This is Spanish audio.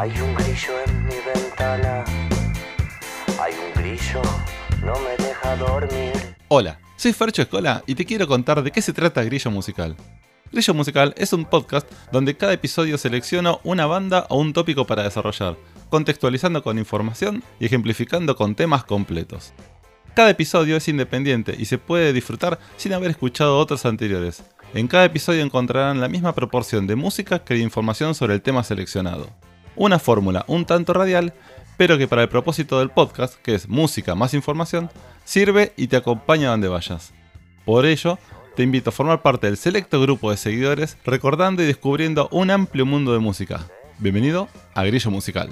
Hay un grillo en mi ventana. Hay un grillo, no me deja dormir. Hola, soy Fercho Escola y te quiero contar de qué se trata Grillo Musical. Grillo Musical es un podcast donde cada episodio selecciona una banda o un tópico para desarrollar, contextualizando con información y ejemplificando con temas completos. Cada episodio es independiente y se puede disfrutar sin haber escuchado otros anteriores. En cada episodio encontrarán la misma proporción de música que de información sobre el tema seleccionado. Una fórmula un tanto radial, pero que para el propósito del podcast, que es música más información, sirve y te acompaña donde vayas. Por ello, te invito a formar parte del selecto grupo de seguidores recordando y descubriendo un amplio mundo de música. Bienvenido a Grillo Musical.